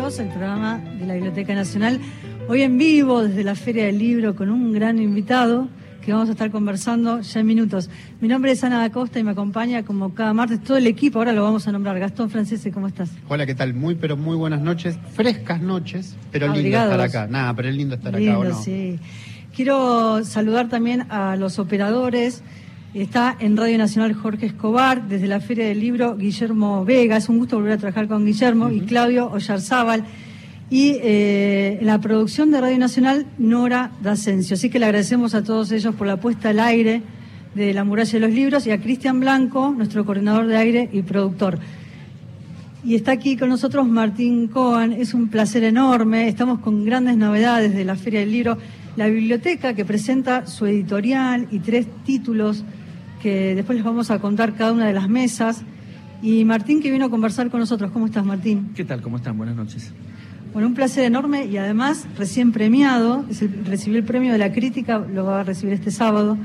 Libros, el programa de la Biblioteca Nacional. Hoy en vivo desde la Feria del Libro con un gran invitado que vamos a estar conversando ya en minutos. Mi nombre es Ana da Costa y me acompaña como cada martes todo el equipo, ahora lo vamos a nombrar. Gastón Francese, ¿cómo estás? Hola, ¿qué tal? Muy, pero muy buenas noches. Frescas noches, pero lindo estar acá. Nada, pero es lindo estar acá, ¿o no? sí. Quiero saludar también a los operadores. Está en Radio Nacional Jorge Escobar, desde la Feria del Libro Guillermo Vega, es un gusto volver a trabajar con Guillermo, y Claudio Ollarzábal. Y eh, en la producción de Radio Nacional, Nora D'Ascencio. Así que le agradecemos a todos ellos por la puesta al aire de La Muralla de los Libros y a Cristian Blanco, nuestro coordinador de aire y productor. Y está aquí con nosotros Martín Cohen, es un placer enorme, estamos con grandes novedades de la Feria del Libro la biblioteca que presenta su editorial y tres títulos que después les vamos a contar cada una de las mesas. Y Martín que vino a conversar con nosotros. ¿Cómo estás, Martín? ¿Qué tal? ¿Cómo están? Buenas noches. Bueno, un placer enorme y además recién premiado, es el, recibió el premio de la crítica, lo va a recibir este sábado.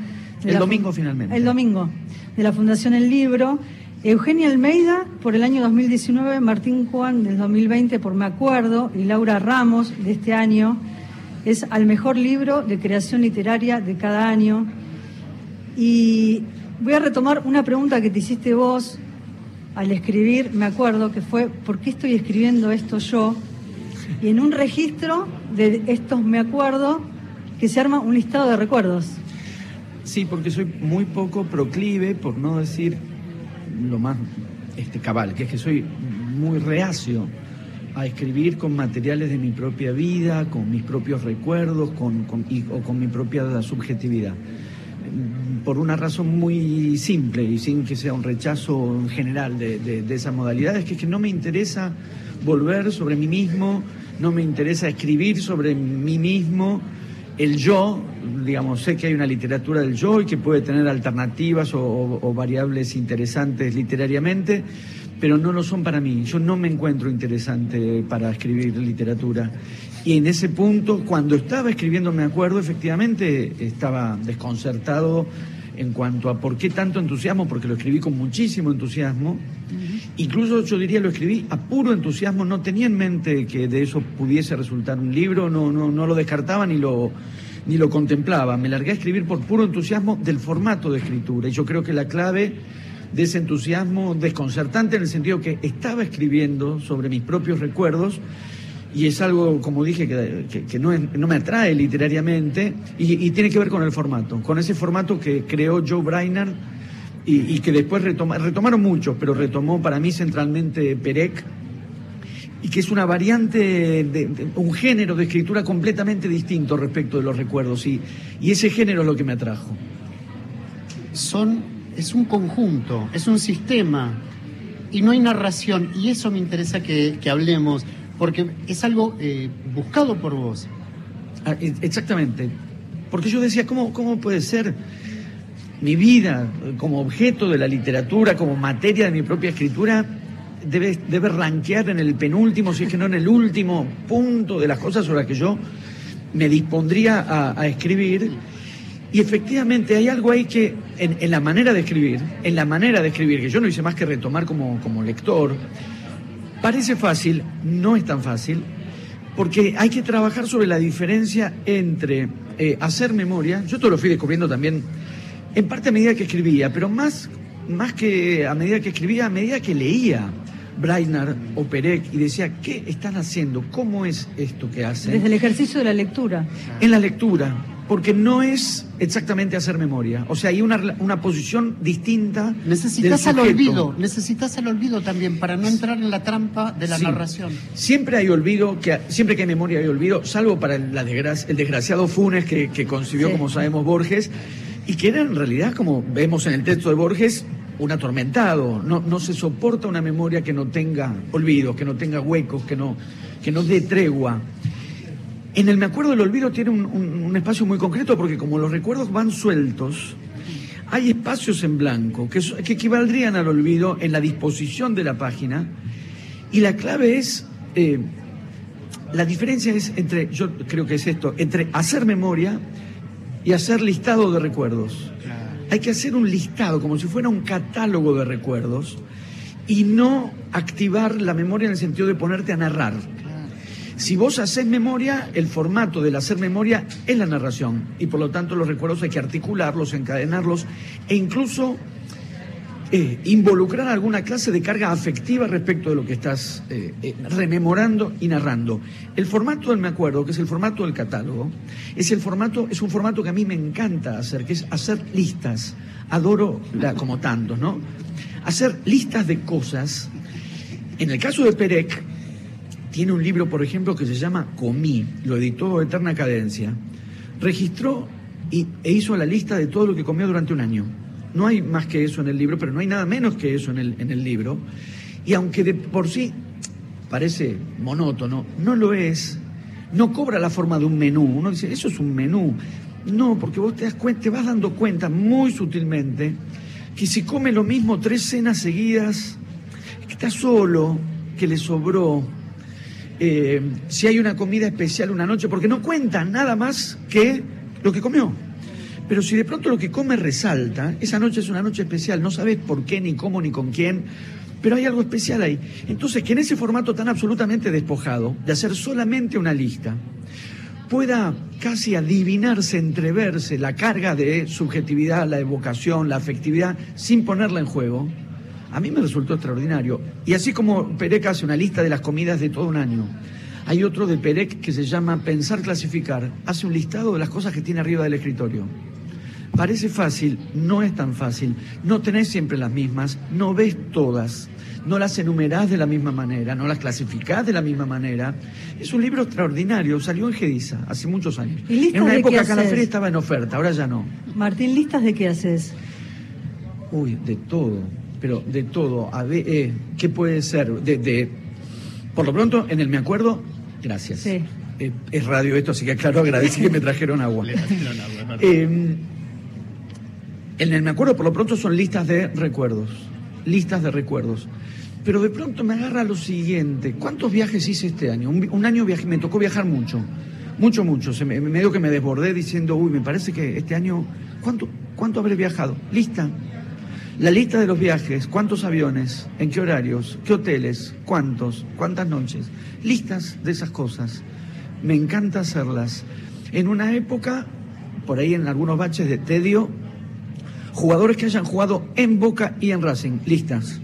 El domingo finalmente. El domingo, de la Fundación El Libro. Eugenia Almeida por el año 2019, Martín Juan del 2020 por Me Acuerdo y Laura Ramos de este año es al mejor libro de creación literaria de cada año. Y voy a retomar una pregunta que te hiciste vos al escribir, me acuerdo, que fue, ¿por qué estoy escribiendo esto yo? Y en un registro de estos me acuerdo que se arma un listado de recuerdos. Sí, porque soy muy poco proclive, por no decir lo más este, cabal, que es que soy muy reacio a escribir con materiales de mi propia vida, con mis propios recuerdos con, o con mi propia subjetividad. Por una razón muy simple y sin que sea un rechazo en general de, de esa modalidad, es que, que no me interesa volver sobre mí mismo, no me interesa escribir sobre mí mismo, el yo, digamos, sé que hay una literatura del yo y que puede tener alternativas o variables interesantes literariamente, pero no lo son para mí. Yo no me encuentro interesante para escribir literatura. Y en ese punto, cuando estaba escribiendo, me acuerdo, efectivamente estaba desconcertado en cuanto a por qué tanto entusiasmo, porque lo escribí con muchísimo entusiasmo. Incluso yo diría lo escribí a puro entusiasmo, no tenía en mente que de eso pudiese resultar un libro, no, no, no lo descartaba ni lo, ni lo contemplaba. Me largué a escribir por puro entusiasmo del formato de escritura. Y yo creo que la clave de ese entusiasmo desconcertante en el sentido que estaba escribiendo sobre mis propios recuerdos y es algo, como dije, que, no, no, me atrae literariamente y, tiene que ver con el formato, con ese formato que creó Joe Brainerd y, que después retomaron muchos, pero retomó para mí centralmente Perec y que es una variante, de, un género de escritura completamente distinto respecto de los recuerdos y ese género es lo que me atrajo. Son es un conjunto, es un sistema y no hay narración y eso me interesa que, hablemos porque es algo eh, buscado por vos. Ah, e, exactamente, porque yo decía, ¿cómo, ¿cómo puede ser mi vida como objeto de la literatura, como materia de mi propia escritura? Debe, debe ranquear en el penúltimo, si es que no en el último punto de las cosas sobre las que yo me dispondría a, escribir y efectivamente hay algo ahí que en, la manera de escribir, en la manera de escribir, que yo no hice más que retomar como, como lector, parece fácil, no es tan fácil, porque hay que trabajar sobre la diferencia entre eh, hacer memoria, yo todo lo fui descubriendo también, en parte a medida que escribía, pero más, más que a medida que escribía, a medida que leía. Brainard o Perec y decía, ¿qué están haciendo? ¿Cómo es esto que hacen? Desde el ejercicio de la lectura. En la lectura, porque no es exactamente hacer memoria. O sea, hay una, una posición distinta. Necesitas al olvido, necesitas el olvido también para no entrar en la trampa de la narración. Siempre hay olvido, que, siempre que hay memoria hay olvido, salvo para el, la el desgraciado Funes que, que concibió, como sabemos, Borges, y que era en realidad, como vemos en el texto de Borges, un atormentado. No, no se soporta una memoria que no tenga olvidos, que no tenga huecos, que no, que no dé tregua. En el Me acuerdo del olvido tiene un, espacio muy concreto porque como los recuerdos van sueltos, hay espacios en blanco que, equivaldrían al olvido en la disposición de la página. Y la clave es, eh, la diferencia es entre, yo creo que es esto, entre hacer memoria y hacer listado de recuerdos. Hay que hacer un listado como si fuera un catálogo de recuerdos y no activar la memoria en el sentido de ponerte a narrar Si vos haces memoria, el formato del hacer memoria es la narración y por lo tanto los recuerdos hay que articularlos, encadenarlos e incluso eh, involucrar alguna clase de carga afectiva respecto de lo que estás eh, eh, rememorando y narrando. El formato del me acuerdo, que es el formato del catálogo, es el formato, es un formato que a mí me encanta hacer, que es hacer listas. Adoro la, como tantos, ¿no? Hacer listas de cosas. En el caso de Perec, tiene un libro, por ejemplo, que se llama Comí, lo editó Eterna Cadencia. Registró y, e hizo la lista de todo lo que comió durante un año. No hay más que eso en el libro, pero no hay nada menos que eso en el, en el libro. Y aunque de por sí parece monótono, no lo es, no cobra la forma de un menú. Uno dice, eso es un menú. No, porque vos te, das cuenta, te vas dando cuenta muy sutilmente que si come lo mismo tres cenas seguidas, que está solo, que le sobró, eh, si hay una comida especial una noche, porque no cuenta nada más que lo que comió. Pero si de pronto lo que come resalta, esa noche es una noche especial, no sabes por qué, ni cómo, ni con quién, pero hay algo especial ahí. Entonces, que en ese formato tan absolutamente despojado, de hacer solamente una lista, pueda casi adivinarse, entreverse la carga de subjetividad, la evocación, la afectividad, sin ponerla en juego, a mí me resultó extraordinario. Y así como Perec hace una lista de las comidas de todo un año, hay otro de Perec que se llama Pensar Clasificar, hace un listado de las cosas que tiene arriba del escritorio. Parece fácil, no es tan fácil. No tenés siempre las mismas, no ves todas, no las enumerás de la misma manera, no las clasificás de la misma manera. Es un libro extraordinario, salió en Gediza hace muchos años. En una época Calafé estaba en oferta, ahora ya no. Martín, ¿listas de qué haces? Uy, de todo, pero de todo. A ver, eh, ¿Qué puede ser? De, por lo pronto, en el me acuerdo, gracias. Sí. Eh, es radio esto, así que claro, agradecí que me trajeron agua. Eh, en el me acuerdo, por lo pronto, son listas de recuerdos. Listas de recuerdos. Pero de pronto me agarra lo siguiente. ¿Cuántos viajes hice este año? Un, año viaje, me tocó viajar mucho. Mucho, mucho. Se me, medio que me desbordé diciendo, uy, me parece que este año, ¿cuánto, cuánto habré viajado? Lista. La lista de los viajes, cuántos aviones, en qué horarios, qué hoteles, cuántos, cuántas noches. Listas de esas cosas. Me encanta hacerlas. En una época, por ahí en algunos baches de tedio, jugadores que hayan jugado en Boca y en Racing, listas.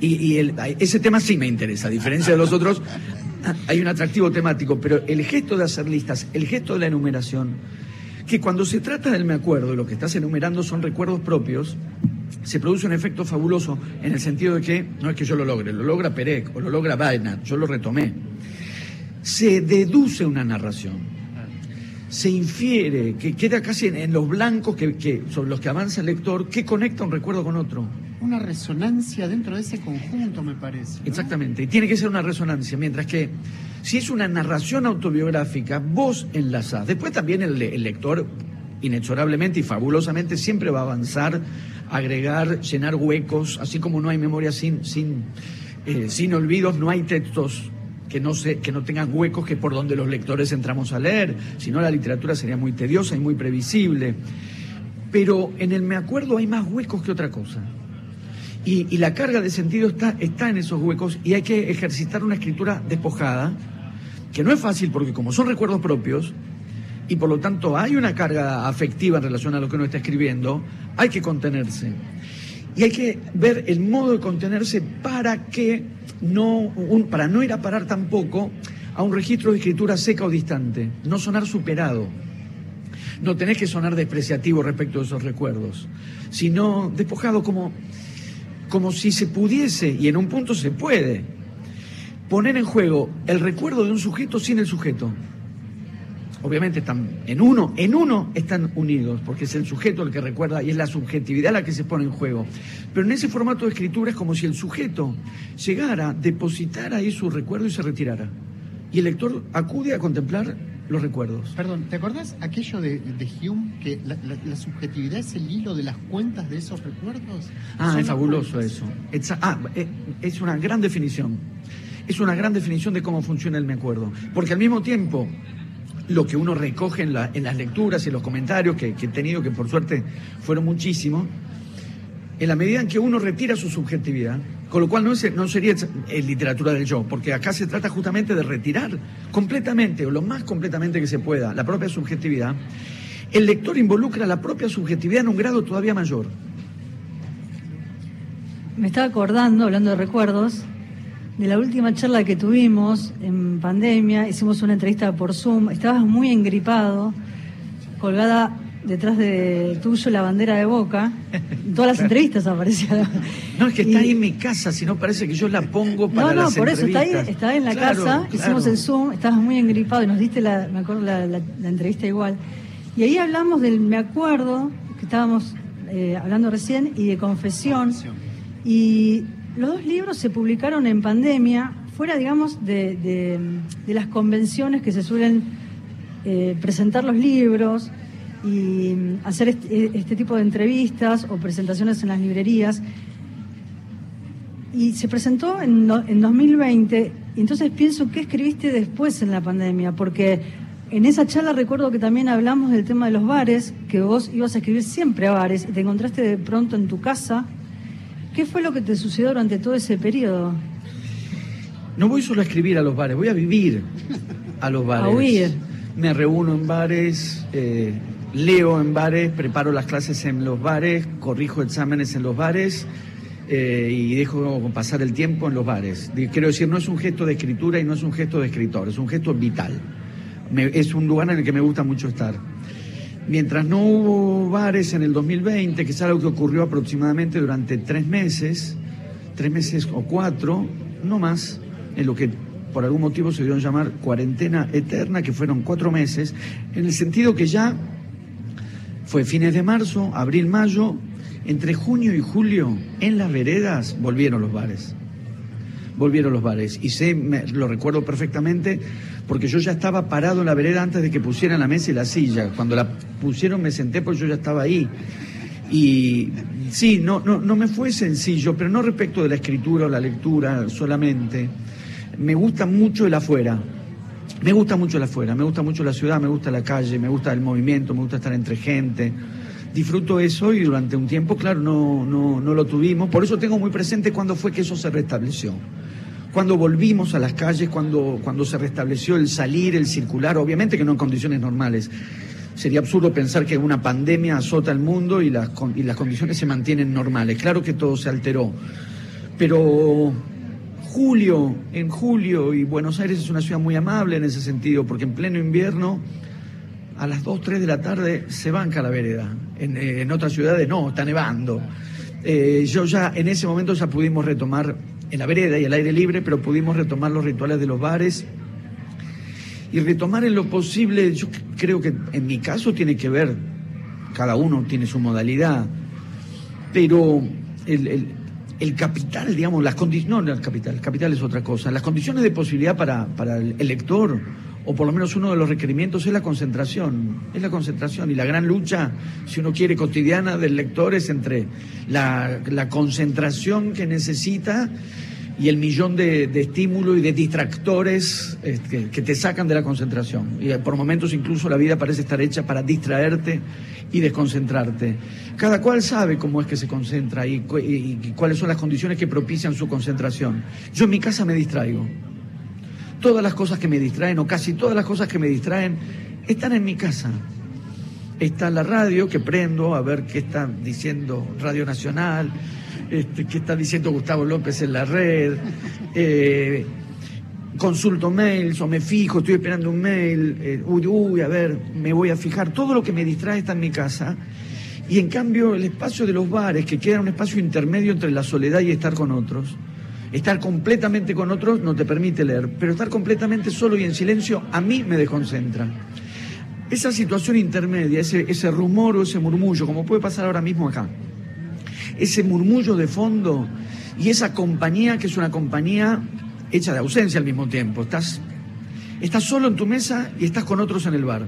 Y, ese tema sí me interesa, a diferencia de los otros, hay un atractivo temático, pero el gesto de hacer listas, el gesto de la enumeración, que cuando se trata del me acuerdo, lo que estás enumerando son recuerdos propios, se produce un efecto fabuloso en el sentido de que no es que yo lo logre, lo logra Perec o lo logra Bainat, yo lo retomé. Se deduce una narración se infiere, que queda casi en, los blancos que, sobre los que avanza el lector, que conecta un recuerdo con otro. Una resonancia dentro de ese conjunto, me parece. Exactamente, y tiene que ser una resonancia, mientras que si es una narración autobiográfica, vos enlazás. Después también el, lector, inexorablemente y fabulosamente, siempre va a avanzar, agregar, llenar huecos, así como no hay memoria sin, sin, eh, sin olvidos, no hay textos que no, se, que no tengan huecos que por donde los lectores entramos a leer, si no la literatura sería muy tediosa y muy previsible. Pero en el me acuerdo hay más huecos que otra cosa. Y, la carga de sentido está, está en esos huecos y hay que ejercitar una escritura despojada, que no es fácil porque como son recuerdos propios, y por lo tanto hay una carga afectiva en relación a lo que uno está escribiendo, hay que contenerse. Y hay que ver el modo de contenerse para que no, para no ir a parar tampoco a un registro de escritura seca o distante, no sonar superado. No tenés que sonar despreciativo respecto de esos recuerdos, sino despojado como, como si se pudiese, y en un punto se puede, poner en juego el recuerdo de un sujeto sin el sujeto obviamente están en uno, en uno están unidos, porque es el sujeto el que recuerda y es la subjetividad la que se pone en juego. Pero en ese formato de escritura es como si el sujeto llegara, depositara ahí su recuerdo y se retirara. Y el lector acude a contemplar los recuerdos. Perdón, ¿te acordás aquello de, Hume que la, subjetividad es el hilo de las cuentas de esos recuerdos? Ah, es fabuloso eso. ah, eh, es una gran definición. Es una gran definición de cómo funciona el me acuerdo. Porque al mismo tiempo lo que uno recoge en, las lecturas y los comentarios que, he tenido, que por suerte fueron muchísimos, en la medida en que uno retira su subjetividad, con lo cual no, sería literatura del yo, porque acá se trata justamente de retirar completamente, o lo más completamente que se pueda, la propia subjetividad, el lector involucra la propia subjetividad en un grado todavía mayor. Me estaba acordando, hablando de recuerdos, de la última charla que tuvimos en pandemia, hicimos una entrevista por Zoom, estabas muy engripado, colgada detrás de tuyo la bandera de Boca. En todas las entrevistas aparecía. No, es que está ahí en mi casa, si no parece que yo la pongo para No, no, por eso, está ahí, está en la casa, hicimos el Zoom, estabas muy engripado y nos diste, la, me acuerdo, la, entrevista igual. Y ahí hablamos del, me acuerdo, que estábamos eh, hablando recién, y de confesión. Y los dos libros se publicaron en pandemia, fuera, digamos, de, las convenciones que se suelen eh, presentar los libros y hacer este, tipo de entrevistas o presentaciones en las librerías. Y se presentó en, en 2020, y entonces pienso, ¿qué escribiste después en la pandemia? Porque en esa charla recuerdo que también hablamos del tema de los bares, que vos ibas a escribir siempre a bares y te encontraste de pronto en tu casa. ¿Qué fue lo que te sucedió durante todo ese periodo? No voy solo a escribir a los bares, voy a vivir a los bares. A huir. Me reúno en bares, eh, leo en bares, preparo las clases en los bares, corrijo exámenes en los bares eh, y dejo pasar el tiempo en los bares. Quiero decir, no es un gesto de escritura y no es un gesto de escritor, es un gesto vital. es un lugar en el que me gusta mucho estar. Mientras no hubo bares en el 2020, que es algo que ocurrió aproximadamente durante tres meses, tres meses o cuatro, no más, en lo que por algún motivo se dio a llamar cuarentena eterna, que fueron cuatro meses, en el sentido que ya fue fines de marzo, abril, mayo, entre junio y julio, en las veredas volvieron los bares. Volvieron los bares. Y sé, lo recuerdo perfectamente, porque yo ya estaba parado en la vereda antes de que pusieran la mesa y la silla. Cuando la pusieron me senté porque yo ya estaba ahí. Y sí, no, no, no me fue sencillo, pero no respecto de la escritura o la lectura solamente. Me gusta mucho el afuera. Me gusta mucho el afuera, me gusta mucho la ciudad, me gusta la calle, me gusta el movimiento, me gusta estar entre gente. Disfruto eso y durante un tiempo, claro, no, no, no lo tuvimos. Por eso tengo muy presente cuándo fue que eso se restableció. Cuando volvimos a las calles, cuando, cuando se restableció el salir, el circular, obviamente que no en condiciones normales. Sería absurdo pensar que una pandemia azota el mundo y las, y las condiciones se mantienen normales. Claro que todo se alteró. Pero julio, en julio, y Buenos Aires es una ciudad muy amable en ese sentido, porque en pleno invierno, a las 2, 3 de la tarde se banca la vereda. En, eh, en otras ciudades no, está nevando. Eh, yo ya, en ese momento ya pudimos retomar en la vereda y al aire libre, pero pudimos retomar los rituales de los bares y retomar en lo posible, yo creo que en mi caso tiene que ver, cada uno tiene su modalidad, pero el el capital, digamos, las condiciones, no el capital, el capital es otra cosa, las condiciones de posibilidad para, para el, lector, o por lo menos uno de los requerimientos es la concentración, es la concentración y la gran lucha, si uno quiere, cotidiana del lector es entre la, concentración que necesita y el millón de, estímulos y de distractores este, que te sacan de la concentración. Y por momentos incluso la vida parece estar hecha para distraerte y desconcentrarte. Cada cual sabe cómo es que se concentra y, y cuáles son las condiciones que propician su concentración. Yo en mi casa me distraigo. Todas las cosas que me distraen, o casi todas las cosas que me distraen, están en mi casa está la radio que prendo a ver qué está diciendo Radio Nacional, este, qué está diciendo Gustavo López en la red, eh, consulto mails o me fijo, estoy esperando un mail, eh, uy, uy, a ver, me voy a fijar, todo lo que me distrae está en mi casa. Y en cambio el espacio de los bares, que queda un espacio intermedio entre la soledad y estar con otros, estar completamente con otros no te permite leer, pero estar completamente solo y en silencio a mí me desconcentra. Esa situación intermedia, ese, ese rumor o ese murmullo, como puede pasar ahora mismo acá, ese murmullo de fondo y esa compañía que es una compañía hecha de ausencia al mismo tiempo. Estás, estás solo en tu mesa y estás con otros en el bar.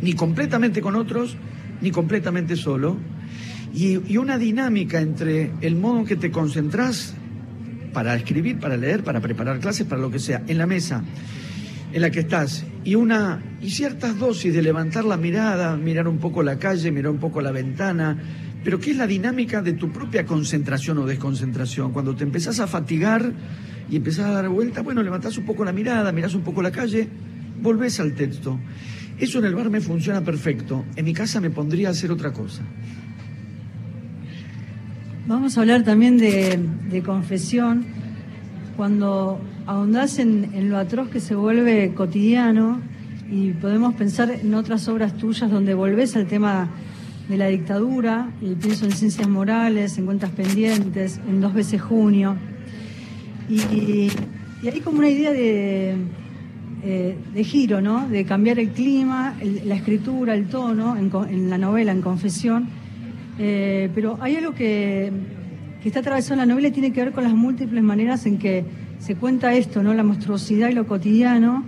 Ni completamente con otros, ni completamente solo. Y, y una dinámica entre el modo en que te concentras para escribir, para leer, para preparar clases, para lo que sea, en la mesa en la que estás y una y ciertas dosis de levantar la mirada, mirar un poco la calle, mirar un poco la ventana, pero ¿qué es la dinámica de tu propia concentración o desconcentración? Cuando te empezás a fatigar y empezás a dar vuelta, bueno, levantás un poco la mirada, mirás un poco la calle, volvés al texto. Eso en el bar me funciona perfecto. En mi casa me pondría a hacer otra cosa. Vamos a hablar también de, confesión. Cuando ahondás en, en lo atroz que se vuelve cotidiano y podemos pensar en otras obras tuyas donde volvés al tema de la dictadura, y pienso en Ciencias Morales, en Cuentas Pendientes, en Dos veces Junio. Y, hay como una idea de, eh, de giro, ¿no? De cambiar el clima, la escritura, el tono en, la novela, en Confesión. Eh, pero hay algo que, que está atravesado en la novela y tiene que ver con las múltiples maneras en que se cuenta esto, ¿no? La monstruosidad y lo cotidiano.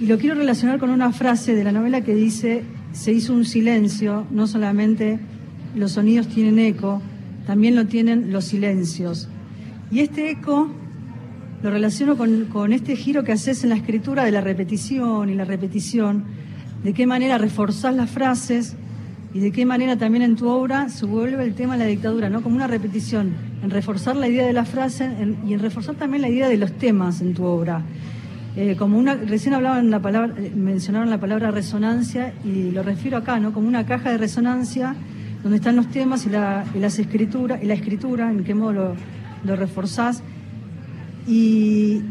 Y lo quiero relacionar con una frase de la novela que dice, se hizo un silencio, no solamente los sonidos tienen eco, también lo tienen los silencios. Y este eco lo relaciono con, este giro que haces en la escritura de la repetición y la repetición, de qué manera reforzás las frases y de qué manera también en tu obra se vuelve el tema de la dictadura, ¿no? Como una repetición, en reforzar la idea de la frase y en reforzar también la idea de los temas en tu obra. Eh, como una, recién hablaban la palabra, eh, mencionaron la palabra resonancia y lo refiero acá, ¿no? Como una caja de resonancia donde están los temas y la, las escrituras, y la escritura, en qué modo lo, reforzás. Y,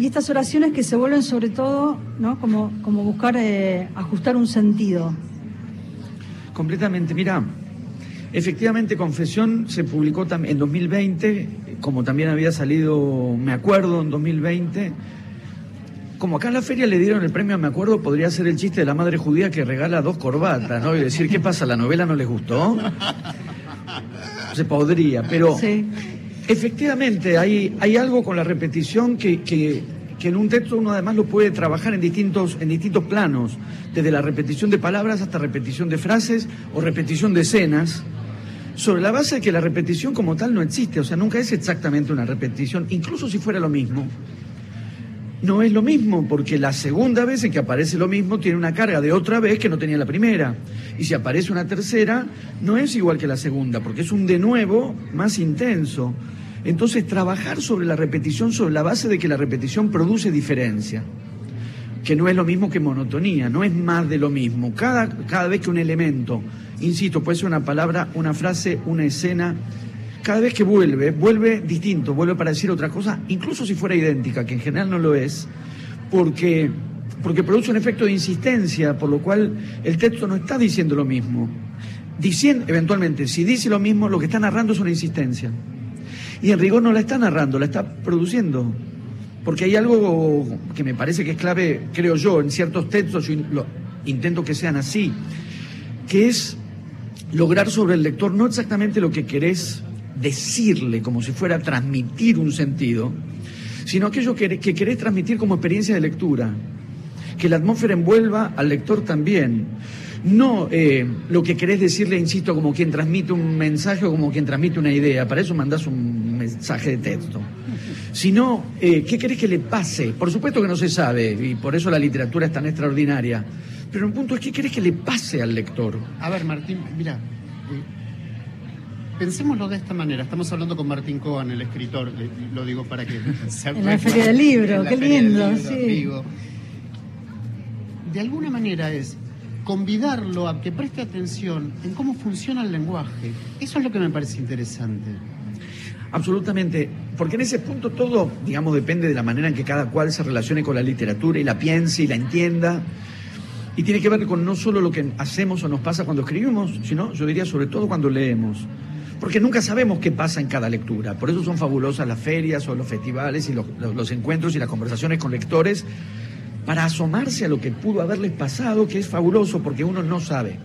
estas oraciones que se vuelven sobre todo, ¿no? Como, como buscar eh, ajustar un sentido. Completamente, mira, efectivamente Confesión se publicó en 2020, como también había salido, me acuerdo, en 2020 como acá en la feria le dieron el premio, me acuerdo, podría ser el chiste de la madre judía que regala dos corbatas, ¿no? Y decir, ¿qué pasa? ¿La novela no les gustó? Se podría, pero efectivamente hay, hay algo con la repetición que, que, que, en un texto uno además lo puede trabajar en distintos, en distintos planos, desde la repetición de palabras hasta repetición de frases o repetición de escenas sobre la base de que la repetición como tal no existe, o sea, nunca es exactamente una repetición, incluso si fuera lo mismo no es lo mismo, porque la segunda vez en que aparece lo mismo tiene una carga de otra vez que no tenía la primera. Y si aparece una tercera, no es igual que la segunda, porque es un de nuevo más intenso. Entonces, trabajar sobre la repetición sobre la base de que la repetición produce diferencia, que no es lo mismo que monotonía, no es más de lo mismo. Cada, cada vez que un elemento, insisto, puede ser una palabra, una frase, una escena, cada vez que vuelve, vuelve distinto, vuelve para decir otra cosa, incluso si fuera idéntica, que en general no lo es, porque, porque produce un efecto de insistencia, por lo cual el texto no está diciendo lo mismo. Diciendo, eventualmente, si dice lo mismo, lo que está narrando es una insistencia. Y en rigor no la está narrando, la está produciendo. Porque hay algo que me parece que es clave, creo yo, en ciertos textos, yo lo, intento que sean así, que es lograr sobre el lector no exactamente lo que querés decirle como si fuera transmitir un sentido, sino aquello que, que querés transmitir como experiencia de lectura, que la atmósfera envuelva al lector también. No eh, lo que querés decirle, insisto, como quien transmite un mensaje o como quien transmite una idea, para eso mandás un mensaje de texto, sino eh, qué querés que le pase. Por supuesto que no se sabe, y por eso la literatura es tan extraordinaria, pero un punto es qué querés que le pase al lector. A ver, Martín, mira, Pensémoslo de esta manera. Estamos hablando con Martín Coan, el escritor, lo digo para que se En la Feria del Libro, qué lindo, sí. De alguna manera es convidarlo a que preste atención en cómo funciona el lenguaje. Eso es lo que me parece interesante. Absolutamente, porque en ese punto todo, digamos, depende de la manera en que cada cual se relacione con la literatura y la piense y la entienda. Y tiene que ver con no solo lo que hacemos o nos pasa cuando escribimos, sino, yo diría, sobre todo cuando leemos porque nunca sabemos qué pasa en cada lectura. Por eso son fabulosas las ferias o los festivales y los, encuentros y las conversaciones con lectores para asomarse a lo que pudo haberles pasado, que es fabuloso porque uno no sabe.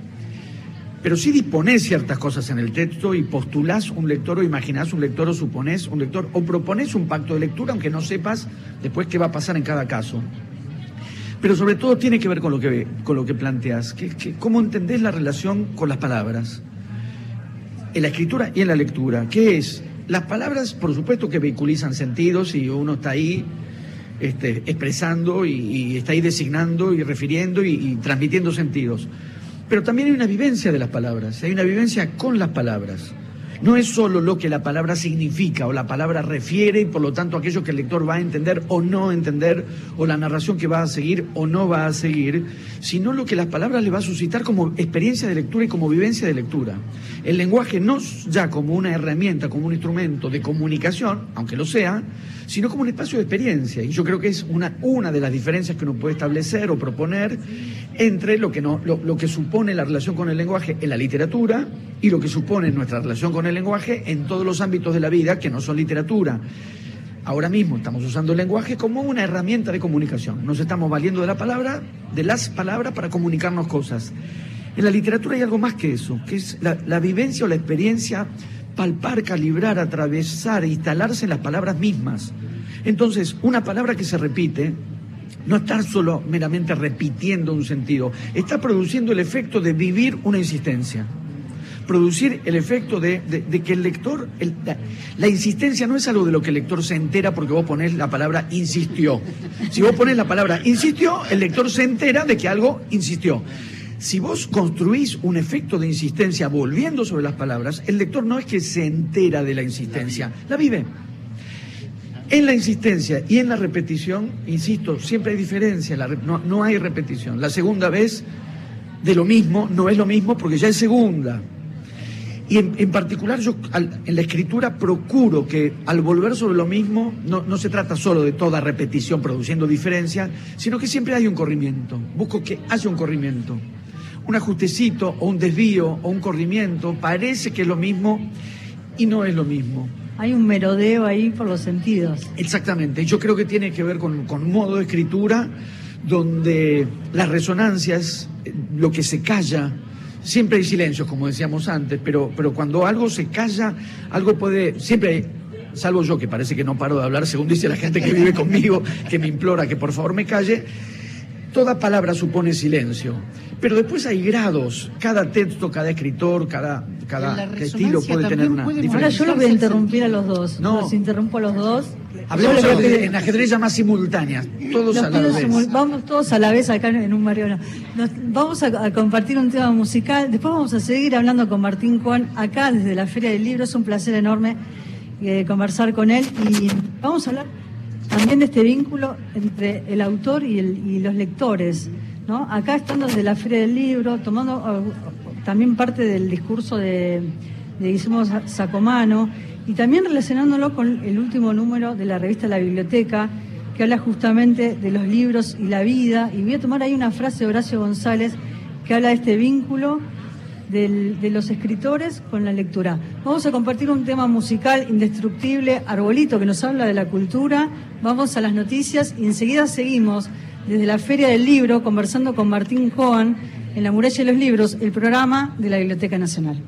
Pero sí disponés ciertas cosas en el texto y postulás un lector o imaginás un lector o suponés un lector o proponés un pacto de lectura aunque no sepas después qué va a pasar en cada caso. Pero sobre todo tiene que ver con lo que, con lo que planteas, que, que cómo entendés la relación con las palabras en la escritura y en la lectura, ¿Qué es, las palabras, por supuesto que vehiculizan sentidos y uno está ahí este, expresando y, está ahí designando y refiriendo y, transmitiendo sentidos. Pero también hay una vivencia de las palabras, hay una vivencia con las palabras. No es solo lo que la palabra significa o la palabra refiere y por lo tanto aquello que el lector va a entender o no entender o la narración que va a seguir o no va a seguir, sino lo que las palabras le va a suscitar como experiencia de lectura y como vivencia de lectura. El lenguaje no ya como una herramienta, como un instrumento de comunicación, aunque lo sea, sino como un espacio de experiencia. Y yo creo que es una, una de las diferencias que uno puede establecer o proponer entre lo que, no, lo, que supone la relación con el lenguaje en la literatura y lo que supone nuestra relación con el lenguaje en todos los ámbitos de la vida que no son literatura. Ahora mismo estamos usando el lenguaje como una herramienta de comunicación. Nos estamos valiendo de la palabra, de las palabras para comunicarnos cosas. En la literatura hay algo más que eso, que es la, la vivencia o la experiencia, palpar, calibrar, atravesar, instalarse en las palabras mismas. Entonces, una palabra que se repite no estar solo meramente repitiendo un sentido, está produciendo el efecto de vivir una insistencia. Producir el efecto de, que el lector, la, insistencia no es algo de lo que el lector se entera porque vos ponés la palabra insistió. Si vos pones la palabra insistió, el lector se entera de que algo insistió. Si vos construís un efecto de insistencia volviendo sobre las palabras, el lector no es que se entera de la insistencia, la vive. En la insistencia y en la repetición, insisto, siempre hay diferencia, no, hay repetición. La segunda vez de lo mismo no es lo mismo porque ya es segunda. Y en, particular yo en la escritura procuro que al volver sobre lo mismo no, no, se trata solo de toda repetición produciendo diferencia, sino que siempre hay un corrimiento. Busco que haya un corrimiento. Un ajustecito o un desvío o un corrimiento parece que es lo mismo y no es lo mismo. Hay un merodeo ahí por los sentidos. Exactamente. Yo creo que tiene que ver con, con modo de escritura donde la resonancia es eh, lo que se calla. Siempre hay silencios, como decíamos antes, pero, pero cuando algo se calla, algo puede. Siempre salvo yo que parece que no paro de hablar, según dice la gente que vive conmigo, que me implora que por favor me calle, toda palabra supone silencio. Pero después hay grados. Cada texto, cada escritor, cada, cada estilo puede tener una diferencia. Ahora yo lo voy a interrumpir a los dos. No. Los interrumpo a los dos. Hablemos en ajedrez llamas simultáneas. Todos a la vez. Vamos todos a la vez acá en un Mariona. vamos a, compartir un tema musical. Después vamos a seguir hablando con Martín Juan acá desde la Feria del Libro. Es un placer enorme eh, conversar con él. Y vamos a hablar también este vínculo entre el autor y, el, y los lectores. ¿no? Acá estando desde la Feria del Libro, tomando uh, también parte del discurso de, de Guillermo Sacomano y también relacionándolo con el último número de la revista La Biblioteca, que habla justamente de los libros y la vida. Y voy a tomar ahí una frase de Horacio González que habla de este vínculo de los escritores con la lectura. Vamos a compartir un tema musical indestructible, Arbolito, que nos habla de la cultura. Vamos a las noticias y enseguida seguimos desde la Feria del Libro conversando con Martín Joan en la Muralla de los Libros, el programa de la Biblioteca Nacional.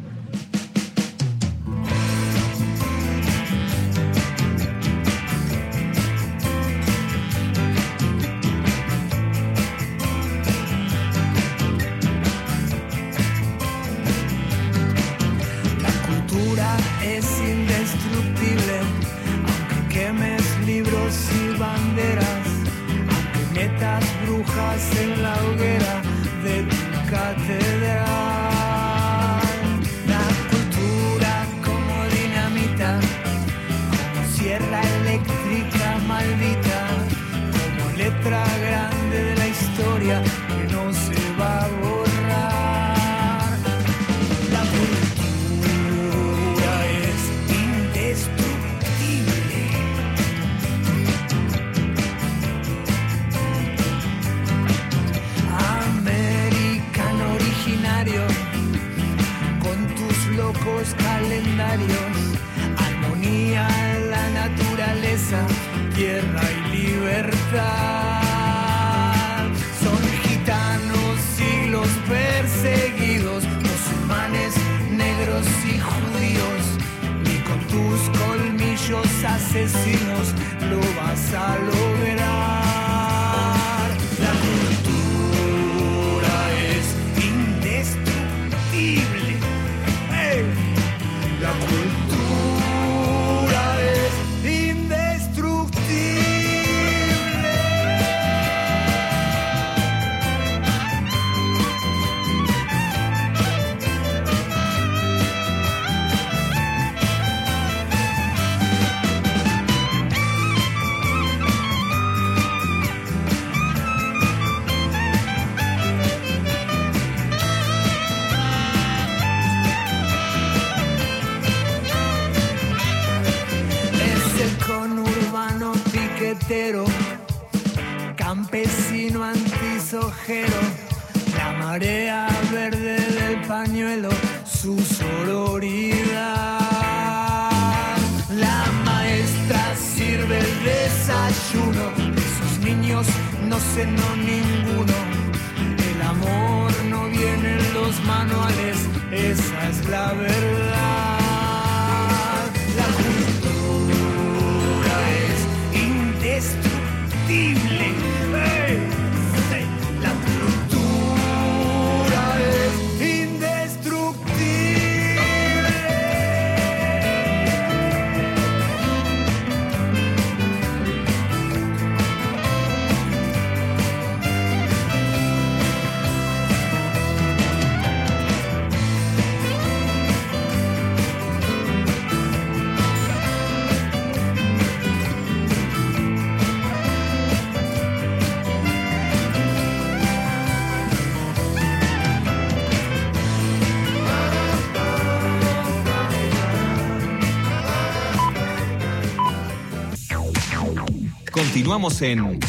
Continuamos en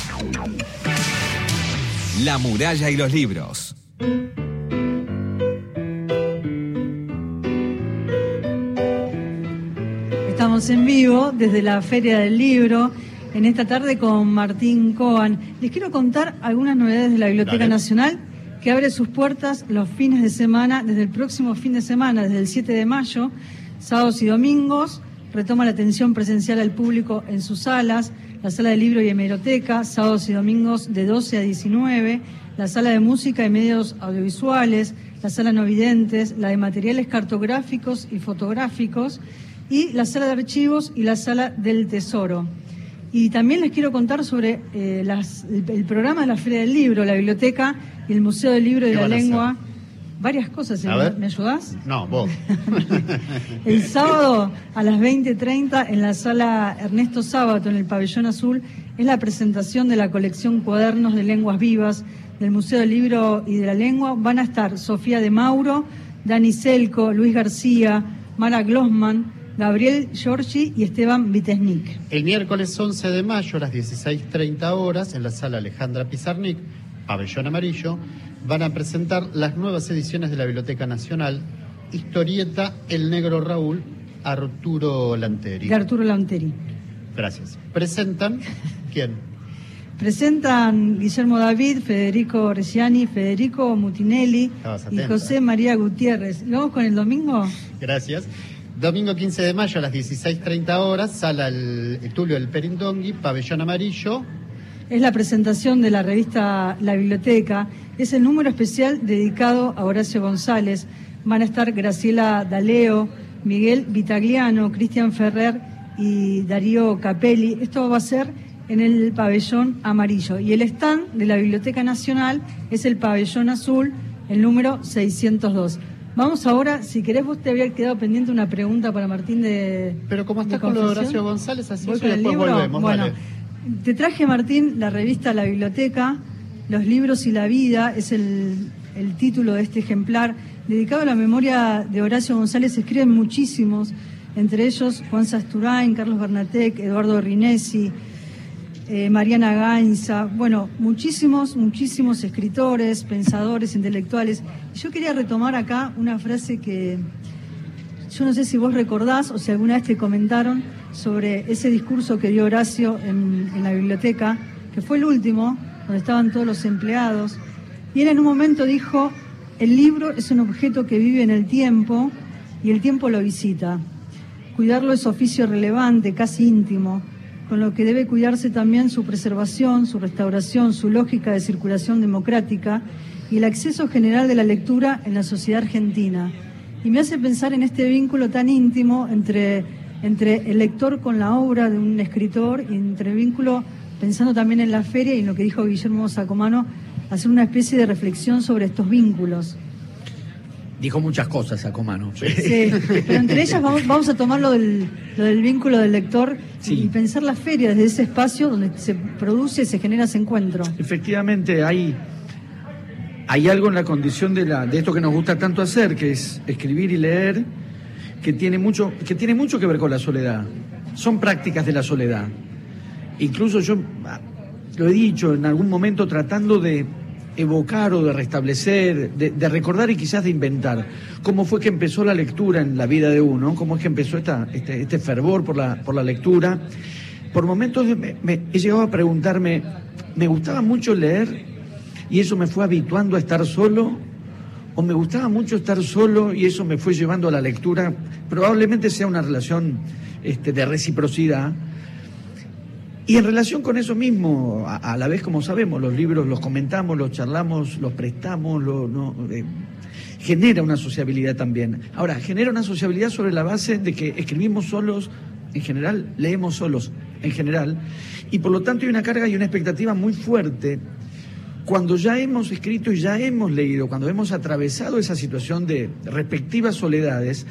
La muralla y los libros. Estamos en vivo desde la Feria del Libro, en esta tarde con Martín Coan. Les quiero contar algunas novedades de la Biblioteca Nacional que abre sus puertas los fines de semana, desde el próximo fin de semana, desde el 7 de mayo, sábados y domingos. Retoma la atención presencial al público en sus salas la sala de libro y hemeroteca, sábados y domingos de 12 a 19, la sala de música y medios audiovisuales, la sala no videntes, la de materiales cartográficos y fotográficos y la sala de archivos y la sala del tesoro. Y también les quiero contar sobre eh, el, programa de la Feria del Libro, la biblioteca y el Museo del Libro y de la Lengua varias cosas. ¿Me ayudás? No, vos. el sábado a las 20.30 en la sala Ernesto Sábato, en el Pabellón Azul, es la presentación de la colección Cuadernos de Lenguas Vivas del Museo del Libro y de la Lengua. Van a estar Sofía de Mauro, Dani Selco, Luis García, Mara Glossman, Gabriel Giorgi y Esteban Vitesnik. El miércoles 11 de mayo a las 16.30 horas en la sala Alejandra Pizarnik, Pabellón Amarillo, van a presentar las nuevas ediciones de la Biblioteca Nacional, Historieta El Negro Raúl, Arturo Lanteri. Arturo Lanteri. Gracias. ¿Presentan quién? Presentan Guillermo David, Federico Reciani, Federico Mutinelli y José María Gutiérrez. ¿Vamos con el domingo? Gracias. Domingo 15 de mayo a las 16.30 horas, sala el, Tulio del Perindongui, pabellón amarillo. Es la presentación de la revista La Biblioteca es el número especial dedicado a Horacio González. Van a estar Graciela Daleo, Miguel Vitagliano, Cristian Ferrer y Darío Capelli. Esto va a ser en el pabellón amarillo. Y el stand de la Biblioteca Nacional es el pabellón azul, el número 602. Vamos ahora, si querés, vos te había quedado pendiente una pregunta para Martín de. Pero como está con lo de Horacio González, así que después volvemos. Bueno, te traje, Martín, la revista La Biblioteca los libros y la vida es el, título de este ejemplar. Dedicado a la memoria de Horacio González, escriben muchísimos, entre ellos Juan Sasturain, Carlos Bernatec, Eduardo Rinesi, eh, Mariana Gainza, bueno, muchísimos, muchísimos escritores, pensadores, intelectuales. yo quería retomar acá una frase que yo no sé si vos recordás o si alguna vez te comentaron sobre ese discurso que dio Horacio en la biblioteca, que fue el último, donde estaban todos los empleados. Y él en un momento dijo, el libro es un objeto que vive en el tiempo y el tiempo lo visita. Cuidarlo es oficio relevante, casi íntimo, con lo que debe cuidarse también su preservación, su restauración, su lógica de circulación democrática y el acceso general de la lectura en la sociedad argentina. Y me hace pensar en este vínculo tan íntimo entre, entre el lector con la obra de un escritor y entre el vínculo pensando también en la feria y en lo que dijo Guillermo Sacomano, hacer una especie de reflexión sobre estos vínculos. Dijo muchas cosas Sacomano. Sí, pero entre ellas vamos, a tomar lo del, vínculo del lector y pensar la feria desde ese espacio donde se produce, y se genera ese encuentro. Efectivamente, hay, hay algo en la condición de, la, de esto que nos gusta tanto hacer, que es escribir y leer, que tiene mucho, que tiene mucho que ver con la soledad. Son prácticas de la soledad incluso yo ah, lo he dicho en algún momento tratando de, evocar o de restablecer, de, recordar y quizás de inventar. ¿Cómo fue que empezó la lectura en la vida de uno? ¿Cómo es que empezó este, este fervor por la, por la lectura? Por momentos me, me, he llegado a preguntarme, ¿me gustaba mucho leer y eso me fue habituando a estar solo? ¿O me gustaba mucho estar solo y eso me fue llevando a la lectura? Probablemente sea una relación este, de reciprocidad y en relación con eso mismo, a, la vez como sabemos, los libros los comentamos, los charlamos, los prestamos, lo, no, eh, genera una sociabilidad también. Ahora, genera una sociabilidad sobre la base de que escribimos solos, en general, leemos solos, en general, y por lo tanto hay una carga y una expectativa muy fuerte cuando ya hemos escrito y ya hemos leído, cuando hemos atravesado esa situación de respectivas soledades,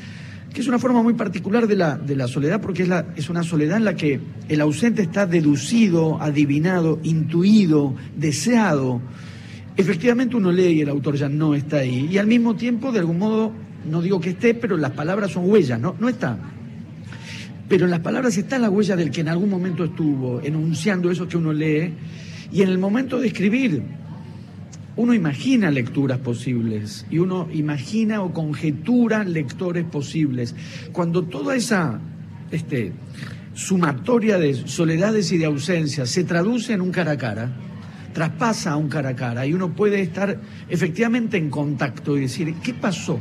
que es una forma muy particular de la, de la soledad, porque es, la, es una soledad en la que el ausente está deducido, adivinado, intuido, deseado. Efectivamente uno lee y el autor ya no está ahí, y al mismo tiempo, de algún modo, no digo que esté, pero las palabras son huellas, no, no está. Pero en las palabras está la huella del que en algún momento estuvo enunciando eso que uno lee, y en el momento de escribir, uno imagina lecturas posibles y uno imagina o conjetura lectores posibles. Cuando toda esa este, sumatoria de soledades y de ausencias se traduce en un cara a cara, traspasa a un cara a cara y uno puede estar efectivamente en contacto y decir, ¿qué pasó?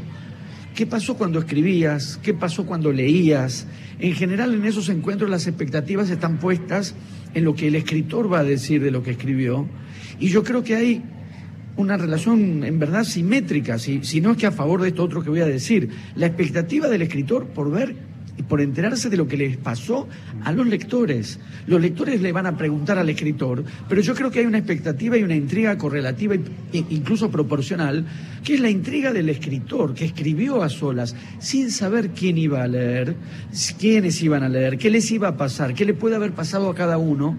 ¿Qué pasó cuando escribías? ¿Qué pasó cuando leías? En general en esos encuentros las expectativas están puestas en lo que el escritor va a decir de lo que escribió y yo creo que hay una relación en verdad simétrica, si, si no es que a favor de esto otro que voy a decir. La expectativa del escritor por ver y por enterarse de lo que les pasó a los lectores. Los lectores le van a preguntar al escritor, pero yo creo que hay una expectativa y una intriga correlativa e incluso proporcional, que es la intriga del escritor, que escribió a solas, sin saber quién iba a leer, quiénes iban a leer, qué les iba a pasar, qué le puede haber pasado a cada uno.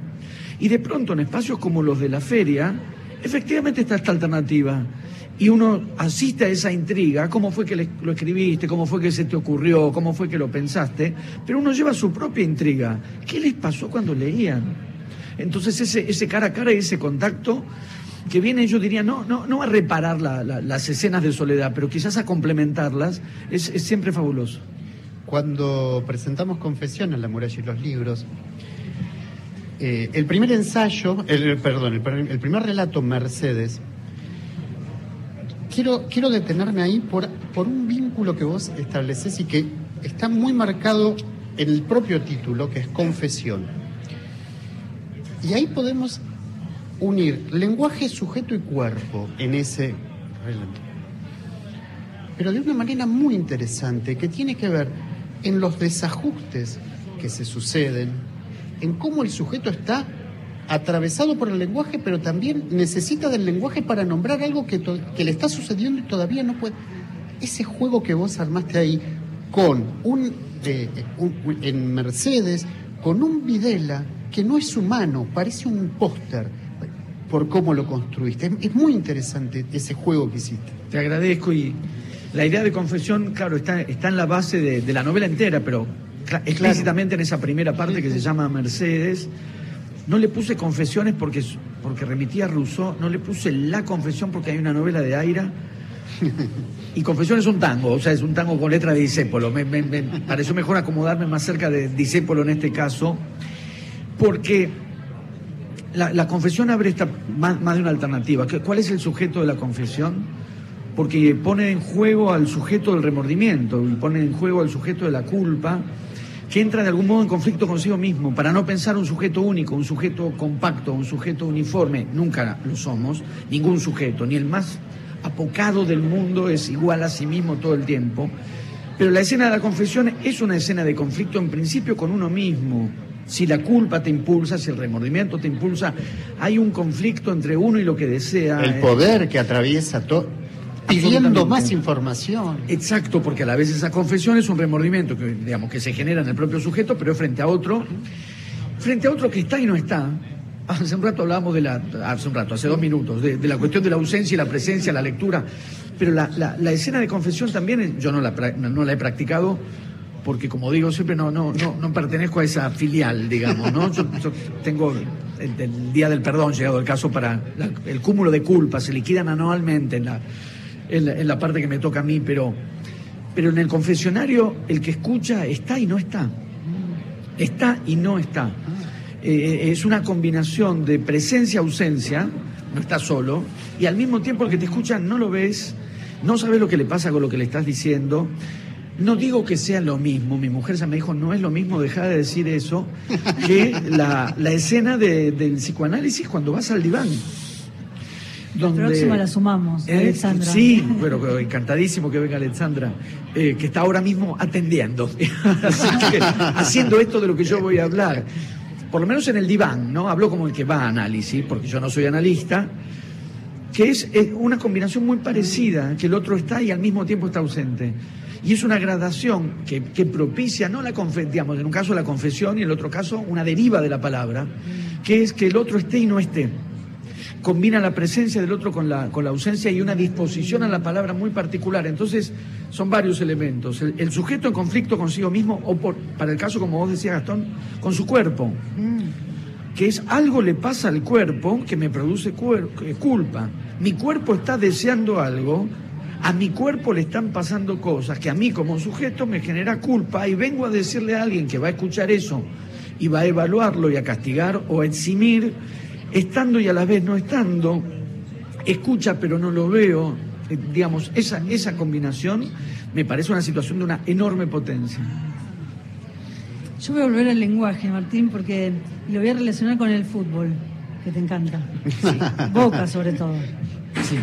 Y de pronto en espacios como los de la feria, efectivamente está esta alternativa. Y uno asiste a esa intriga, cómo fue que lo escribiste, cómo fue que se te ocurrió, cómo fue que lo pensaste, pero uno lleva su propia intriga. ¿Qué les pasó cuando leían? Entonces ese, ese cara a cara y ese contacto que viene, yo diría, no, no, no a reparar la, la, las escenas de soledad, pero quizás a complementarlas, es, es siempre fabuloso. Cuando presentamos Confesiones, La muralla y los libros, eh, el primer ensayo, el, perdón, el, el, primer relato, Mercedes, quiero, quiero detenerme ahí por, por un vínculo que vos estableces y que está muy marcado en el propio título, que es confesión. Y ahí podemos unir lenguaje, sujeto y cuerpo en ese relato. Pero de una manera muy interesante, que tiene que ver en los desajustes que se suceden, en cómo el sujeto está atravesado por el lenguaje, pero también necesita del lenguaje para nombrar algo que, le está sucediendo y todavía no puede. Ese juego que vos armaste ahí con un, eh, un en Mercedes, con un Videla que no es humano, parece un póster por cómo lo construiste. Es, muy interesante ese juego que hiciste. Te agradezco y la idea de confesión, claro, está, está en la base de la novela entera, pero explícitamente en esa primera parte que se llama Mercedes. No le puse confesiones porque, porque remitía a Rousseau, no le puse la confesión porque hay una novela de Aira. Y confesión es un tango, o sea, es un tango con letra de Disépolo. Me, me, me pareció mejor acomodarme más cerca de Disépolo en este caso, porque la, la confesión abre esta, más, más de una alternativa. ¿Cuál es el sujeto de la confesión? Porque pone en juego al sujeto del remordimiento y pone en juego al sujeto de la culpa que entra de algún modo en conflicto consigo mismo, para no pensar un sujeto único, un sujeto compacto, un sujeto uniforme. Nunca lo somos, ningún sujeto, ni el más apocado del mundo es igual a sí mismo todo el tiempo. Pero la escena de la confesión es una escena de conflicto en principio con uno mismo. Si la culpa te impulsa, si el remordimiento te impulsa, hay un conflicto entre uno y lo que desea. El poder que atraviesa todo pidiendo más información. Exacto, porque a la vez esa confesión es un remordimiento que, digamos, que se genera en el propio sujeto, pero frente a otro, frente a otro que está y no está. Hace un rato hablábamos de la, hace un rato, hace dos minutos, de, de la cuestión de la ausencia y la presencia, la lectura, pero la, la, la escena de confesión también, yo no la, no la he practicado, porque como digo siempre no, no, no, no pertenezco a esa filial, digamos, ¿no? Yo, yo tengo el, el día del perdón llegado el caso para la- el cúmulo de culpas, se liquidan anualmente en la, en la, en la parte que me toca a mí, pero, pero en el confesionario el que escucha está y no está. Está y no está. Eh, es una combinación de presencia-ausencia, no está solo, y al mismo tiempo el que te escucha no lo ves, no sabes lo que le pasa con lo que le estás diciendo. No digo que sea lo mismo, mi mujer ya me dijo, no es lo mismo dejar de decir eso que la, la escena de- del psicoanálisis cuando vas al diván. La próxima la sumamos, Eh, Alexandra. Sí, bueno, pero encantadísimo que venga Alexandra, eh, que está ahora mismo atendiendo, Así que, haciendo esto de lo que yo voy a hablar. Por lo menos en el diván, ¿no? Hablo como el que va a análisis, porque yo no soy analista, que es eh, una combinación muy parecida, que el otro está y al mismo tiempo está ausente. Y es una gradación que, que propicia, no la digamos, en un caso la confesión y en el otro caso una deriva de la palabra, que es que el otro esté y no esté combina la presencia del otro con la, con la ausencia y una disposición a la palabra muy particular. Entonces, son varios elementos. El, el sujeto en conflicto consigo mismo, o por, para el caso, como vos decías, Gastón, con su cuerpo. Que es algo le pasa al cuerpo que me produce eh, culpa. Mi cuerpo está deseando algo, a mi cuerpo le están pasando cosas que a mí como sujeto me genera culpa y vengo a decirle a alguien que va a escuchar eso y va a evaluarlo y a castigar o a eximir, estando y a la vez no estando, escucha pero no lo veo, eh, digamos, esa, esa combinación me parece una situación de una enorme potencia. Yo voy a volver al lenguaje, Martín, porque lo voy a relacionar con el fútbol, que te encanta. Boca, sobre todo. Sí.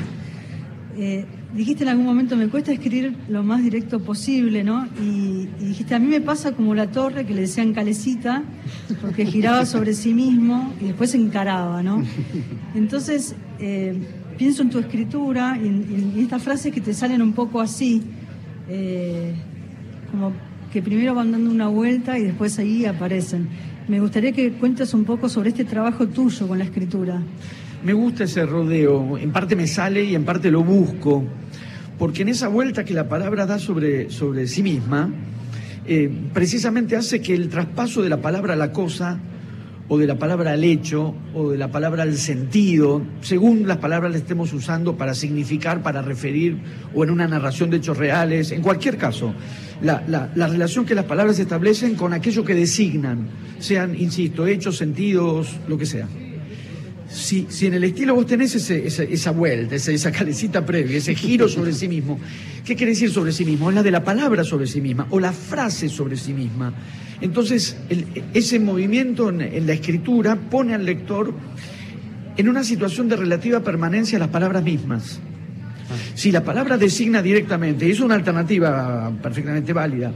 Eh, dijiste en algún momento, me cuesta escribir lo más directo posible, ¿no? Y, dijiste, a mí me pasa como la torre que le decían calecita, porque giraba sobre sí mismo y después se encaraba, ¿no? Entonces, eh, pienso en tu escritura y en estas frases que te salen un poco así, eh, como que primero van dando una vuelta y después ahí aparecen. Me gustaría que cuentes un poco sobre este trabajo tuyo con la escritura. Me gusta ese rodeo, en parte me sale y en parte lo busco, porque en esa vuelta que la palabra da sobre, sobre sí misma, eh, precisamente hace que el traspaso de la palabra a la cosa, o de la palabra al hecho, o de la palabra al sentido, según las palabras las estemos usando para significar, para referir, o en una narración de hechos reales, en cualquier caso, la, la- la relación que las palabras establecen con aquello que designan, sean, insisto, hechos, sentidos, lo que sea. Si, si en el estilo vos tenés ese- esa, esa vuelta, esa, esa calecita previa, ese giro sobre sí mismo, ¿qué quiere decir sobre sí mismo? Es la de la palabra sobre sí misma o la frase sobre sí misma. Entonces, ese movimiento en, en la escritura pone al lector en una situación de relativa permanencia a las palabras mismas. Si la palabra designa directamente, es una alternativa perfectamente válida,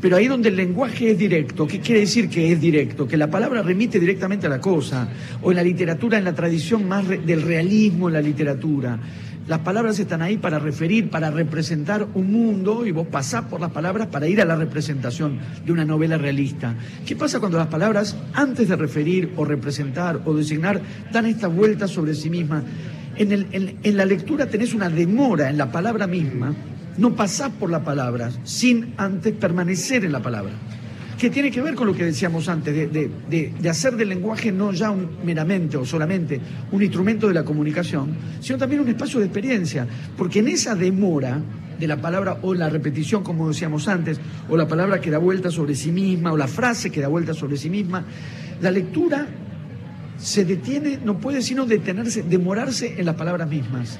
pero ahí donde el lenguaje es directo, ¿qué quiere decir que es directo? Que la palabra remite directamente a la cosa, o en la literatura, en la tradición más del realismo en la literatura. Las palabras están ahí para referir, para representar un mundo, y vos pasás por las palabras para ir a la representación de una novela realista. ¿Qué pasa cuando las palabras, antes de referir o representar o designar, dan esta vuelta sobre sí mismas? En, la lectura tenés una demora en la palabra misma, no pasás por la palabra sin antes permanecer en la palabra. Que tiene que ver con lo que decíamos antes, de hacer del lenguaje no ya un- meramente o solamente un instrumento de la comunicación, sino también un espacio de experiencia. Porque en esa demora de la palabra o la repetición, como decíamos antes, o la palabra que da vuelta sobre sí misma, o la frase que da vuelta sobre sí misma, la lectura se detiene, no puede sino detenerse, demorarse en las palabras mismas.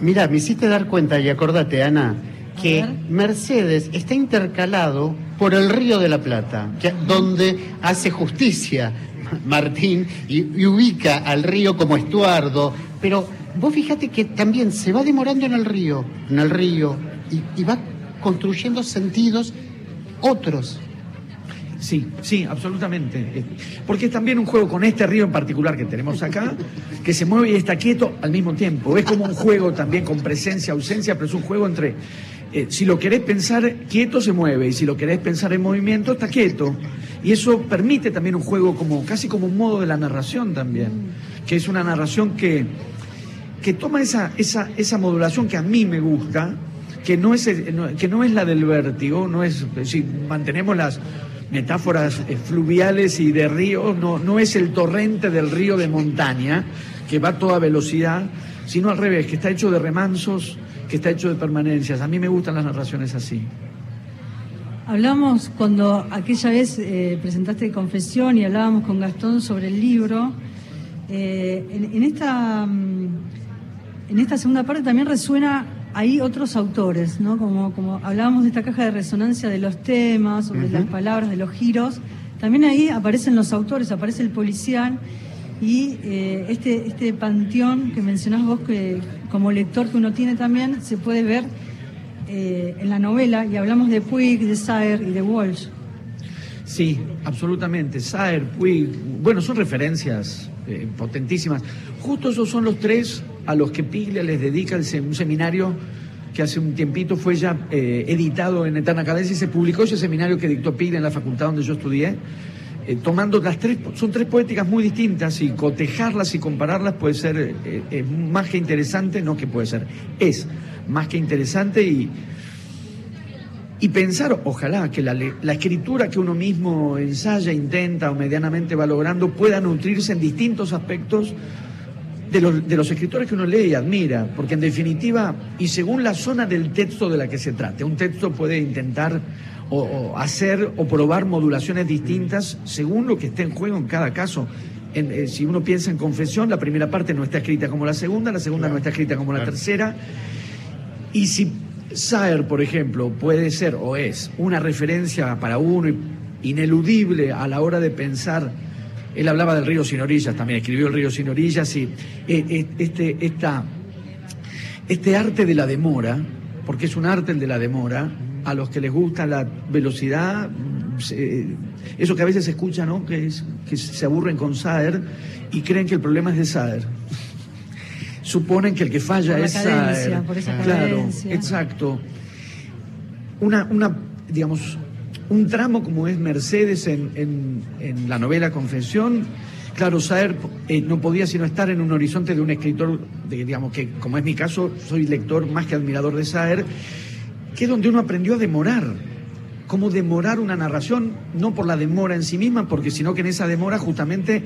Mira, me hiciste dar cuenta y acordate, Ana, que. Mercedes está intercalado por el Río de la Plata, que- donde hace justicia Martín y, y ubica al río como estuardo. Pero vos fíjate que también se va demorando en el río, en el río, y, y va construyendo sentidos otros. Sí, sí, absolutamente. Porque es también un juego con este río en particular que tenemos acá, que se mueve y está quieto al mismo tiempo. Es como un juego también con presencia, ausencia, pero es un juego entre, eh, si lo querés pensar quieto se mueve y si lo querés pensar en movimiento está quieto. Y eso permite también un juego como casi como un modo de la narración también, que es una narración que, que toma esa, esa, esa modulación que a mí me gusta, que no es, que no es la del vértigo, no es, si mantenemos las metáforas eh, fluviales y de río, no, no es el torrente del río de montaña que va a toda velocidad, sino al revés, que está hecho de remansos, que está hecho de permanencias. A mí me gustan las narraciones así. Hablamos cuando aquella vez eh, presentaste Confesión y hablábamos con Gastón sobre el libro. eh, en, esta, mm, en esta segunda parte también resuena ahí otros autores, ¿no? Como, como hablábamos de esta caja de resonancia de los temas, sobre las palabras, de los giros. También ahí aparecen los autores, aparece el policial y eh, este, este panteón que mencionás vos que como lector que uno tiene también se puede ver eh, en la novela y hablamos de Puig, de Saer y de Walsh. Sí, absolutamente. Saer, Puig, bueno, son referencias eh, potentísimas. Justo esos son los tres a los que Piglia les dedica un seminario que hace un tiempito fue ya eh, editado en Eterna Cadencia y se publicó ese seminario que dictó Piglia en la facultad donde yo estudié. eh, tomando las tres, son tres poéticas muy distintas y cotejarlas y compararlas puede ser eh, más que interesante, no que puede ser, es más que interesante y, y pensar, ojalá, que la, la escritura que uno mismo ensaya, intenta o medianamente va logrando pueda nutrirse en distintos aspectos de los, de los escritores que uno lee y admira, porque en definitiva, y según la zona del texto de la que se trate, un texto puede intentar o, o hacer o probar modulaciones distintas según lo que esté en juego en cada caso. En, eh, si uno piensa en confesión, la primera parte no está escrita como la segunda, la segunda no está escrita como la Claro. tercera. Y si Saer, por ejemplo, puede ser o es una referencia para uno ineludible a la hora de pensar, él hablaba del río sin orillas, también escribió el río sin orillas y eh, eh, este, esta, este arte de la demora, porque es un arte el de la demora, a los que les gusta la velocidad, se- eso que a veces se escucha, ¿no? Que, es, que se aburren con Saer y creen que el problema es de Saer. Suponen que el que falla Por es Saer. por esa claro, cadencia. exacto. Una, una, digamos, un tramo como es Mercedes en, en- la novela Confesión, claro, Saer eh, no podía sino estar en un horizonte de un escritor, de, digamos que como es mi caso, soy lector más que admirador de Saer, que es donde uno aprendió a demorar. Cómo demorar una narración, no por la demora en sí misma, porque sino que en esa demora justamente